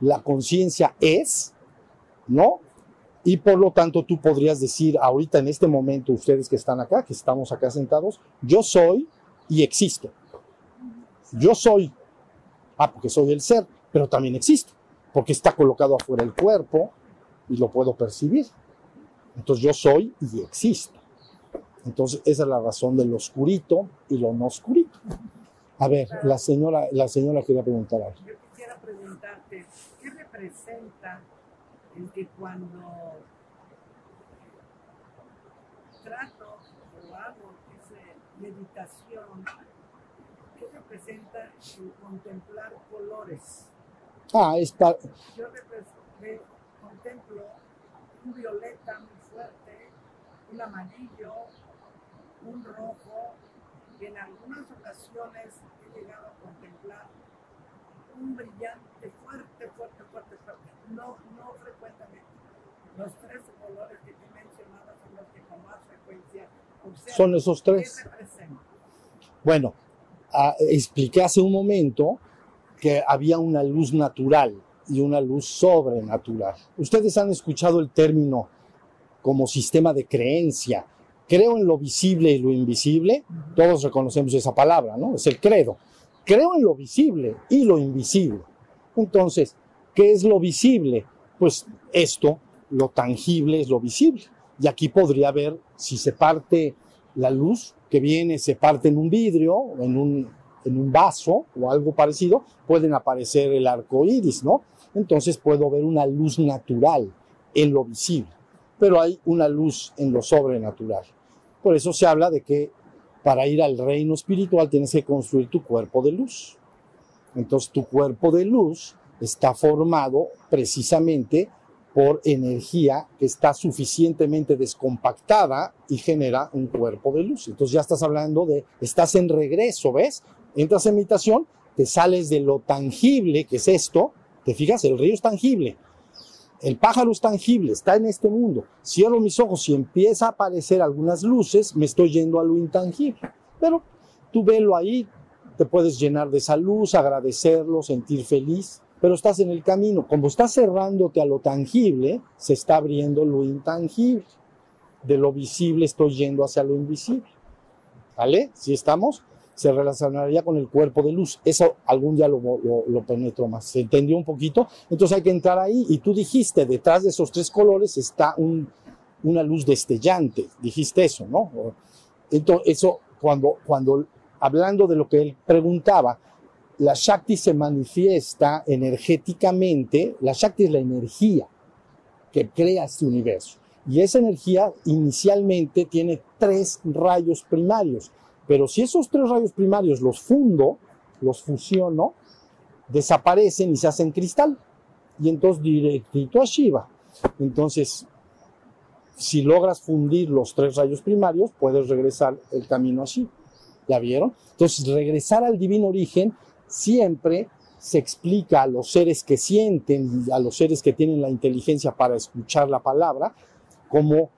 la conciencia es, ¿no? Y por lo tanto tú podrías decir ahorita en este momento, ustedes que están acá, que estamos acá sentados, yo soy y existo. Yo soy. Ah, porque soy el ser, pero también existo, porque está colocado afuera el cuerpo y lo puedo percibir. Entonces yo soy y existo. Entonces esa es la razón del oscurito y lo no oscurito. A ver, la señora, la señora quería preguntar algo. Yo quisiera preguntarte, ¿qué representa el que cuando trato lado dice meditación, ¿qué representa el contemplar colores? Ah, es pa- Yo ve- contemplo un violeta muy fuerte, un amarillo, un rojo, y en algunas ocasiones he llegado a contemplar un brillante fuerte, fuerte, fuerte, fuerte. No, no frecuentemente. Los tres colores que te mencionaba son los que con más frecuencia observo. son esos ¿Qué tres. Bueno, ah, expliqué hace un momento que había una luz natural y una luz sobrenatural. Ustedes han escuchado el término como sistema de creencia. Creo en lo visible y lo invisible. Todos reconocemos esa palabra, ¿no? Es el credo. Creo en lo visible y lo invisible. Entonces, ¿qué es lo visible? Pues esto, lo tangible es lo visible. Y aquí podría ver si se parte la luz que viene, se parte en un vidrio, en un, en un vaso o algo parecido, pueden aparecer el arco iris, ¿no? Entonces puedo ver una luz natural en lo visible, pero hay una luz en lo sobrenatural. Por eso se habla de que para ir al reino espiritual tienes que construir tu cuerpo de luz. Entonces tu cuerpo de luz está formado precisamente por energía que está suficientemente descompactada y genera un cuerpo de luz. Entonces ya estás hablando de, estás en regreso, ¿ves? Entras en meditación, te sales de lo tangible, que es esto, te fijas, el río es tangible, el pájaro es tangible, está en este mundo. Cierro mis ojos y empieza a aparecer algunas luces, me estoy yendo a lo intangible. Pero tú velo ahí, te puedes llenar de esa luz, agradecerlo, sentir feliz, pero estás en el camino. Como estás cerrándote a lo tangible, se está abriendo lo intangible. De lo visible estoy yendo hacia lo invisible. ¿Vale? Si estamos, se relacionaría con el cuerpo de luz. Eso algún día lo, lo, penetro más. ¿Se entendió un poquito? Entonces hay que entrar ahí. Y tú dijiste, detrás de esos tres colores está un, una luz destellante. Dijiste eso, ¿no? Entonces, eso, cuando, cuando, hablando de lo que él preguntaba, la Shakti se manifiesta energéticamente, la Shakti es la energía que crea este universo. Y esa energía inicialmente tiene tres rayos primarios, pero si esos tres rayos primarios los fundo, los fusiono, desaparecen y se hacen cristal. Y entonces directito a Shiva. Entonces, si logras fundir los tres rayos primarios, puedes regresar el camino a Shiva. ¿Ya vieron? Entonces, regresar al divino origen siempre se explica a los seres que sienten, a los seres que tienen la inteligencia para escuchar la palabra, como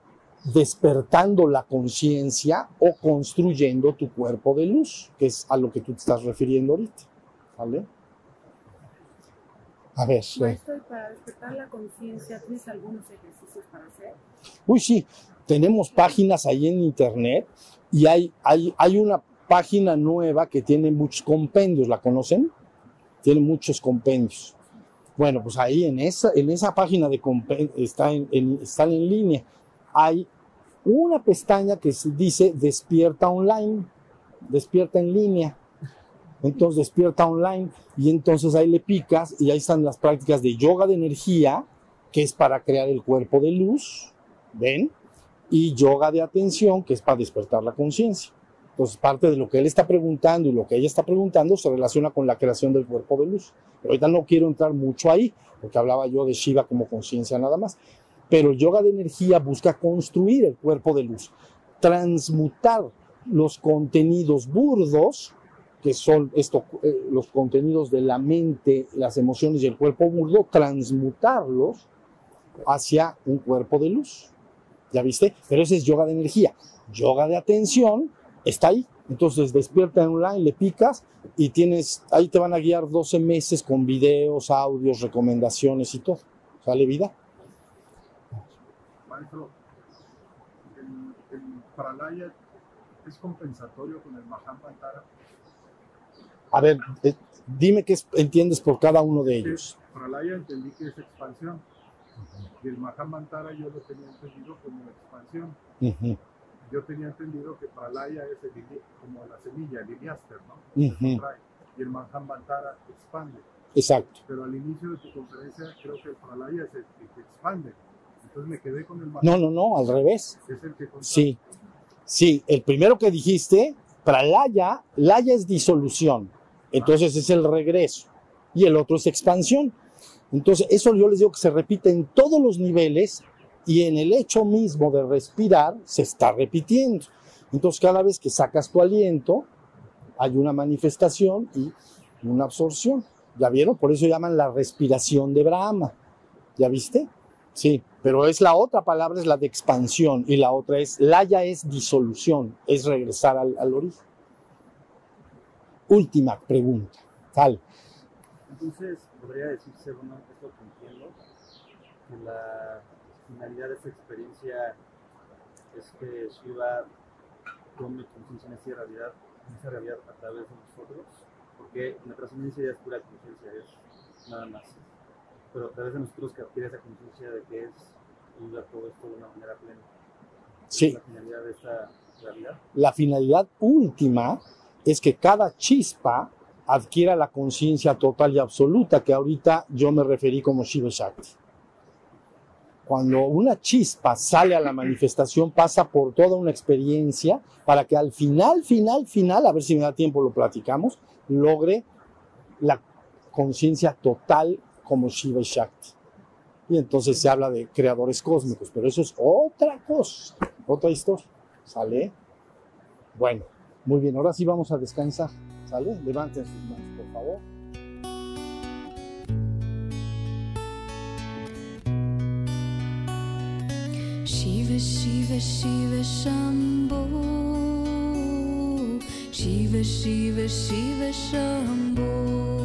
despertando la conciencia o construyendo tu cuerpo de luz, que es a lo que tú te estás refiriendo ahorita. ¿Vale? A ver. Maestro, para despertar la conciencia, ¿tienes algunos ejercicios para hacer? Uy, sí, tenemos páginas ahí en internet y hay, hay, hay una página nueva que tiene muchos compendios, ¿la conocen? Tiene muchos compendios. Bueno, pues ahí en esa, en esa página de compendios, está en, en- están en línea, hay una pestaña que dice despierta online, despierta en línea. Entonces despierta online y entonces ahí le picas y ahí están las prácticas de yoga de energía, que es para crear el cuerpo de luz, ¿ven? Y yoga de atención, que es para despertar la conciencia. Entonces, parte de lo que él está preguntando y lo que ella está preguntando se relaciona con la creación del cuerpo de luz. Pero ahorita no quiero entrar mucho ahí, porque hablaba yo de Shiva como conciencia nada más. Pero el yoga de energía busca construir el cuerpo de luz, transmutar los contenidos burdos, que son esto, eh, los contenidos de la mente, las emociones y el cuerpo burdo, transmutarlos hacia un cuerpo de luz. ¿Ya viste? Pero ese es yoga de energía. Yoga de atención está ahí. Entonces despierta online, le picas y tienes, ahí te van a guiar 12 meses con videos, audios, recomendaciones y todo. ¿Sale vida? Maestro, el, el Pralaya es compensatorio con el Mahamantara. A ver, eh, dime qué es- entiendes por cada uno de ellos. Pralaya entendí que es expansión. Y el Mahamantara yo lo tenía entendido como expansión. Yo tenía entendido que Pralaya es el como la semilla, el iliaster, ¿no? Y el Mahamantara expande. Exacto. Pero al inicio de tu conferencia creo que el Pralaya es el que expande. Entonces me quedé con el No, Mahamantara. no, no, al revés. Es el que contrae. Sí. Sí, el primero que dijiste, pralaya, laya es disolución. Entonces es el regreso. Y el otro es expansión. Entonces, eso yo les digo que se repite en todos los niveles y en el hecho mismo de respirar se está repitiendo. Entonces, cada vez que sacas tu aliento, hay una manifestación y una absorción. ¿Ya vieron? Por eso llaman la respiración de Brahma. ¿Ya viste? Sí, pero es la otra palabra, es la de expansión y la otra es, laya es disolución, es regresar al, al origen. Última pregunta. Tal. Entonces, podría decirse, bueno, esto que entiendo, que la finalidad de esta experiencia es que Shiva tome conciencia en esta realidad, en esta realidad a través de nosotros, porque la trascendencia es pura conciencia, es nada más. Pero a través de nosotros que adquiere esa conciencia de que es todo esto de una manera plena. Sí. La finalidad de esta realidad. La finalidad última es que cada chispa adquiera la conciencia total y absoluta, que ahorita yo me referí como Shiva Shakti. Cuando una chispa sale a la manifestación, pasa por toda una experiencia para que al final, final, final, a ver si me da tiempo lo platicamos, logre la conciencia total como Shiva Shakti. Y entonces se habla de creadores cósmicos, pero eso es otra cosa, otra historia. ¿Sale? Bueno, muy bien, ahora sí vamos a descansar. ¿Sale? Levanten sus manos, por favor. Shiva Shiva Shiva Shambho Shiva Shiva Shiva Shambho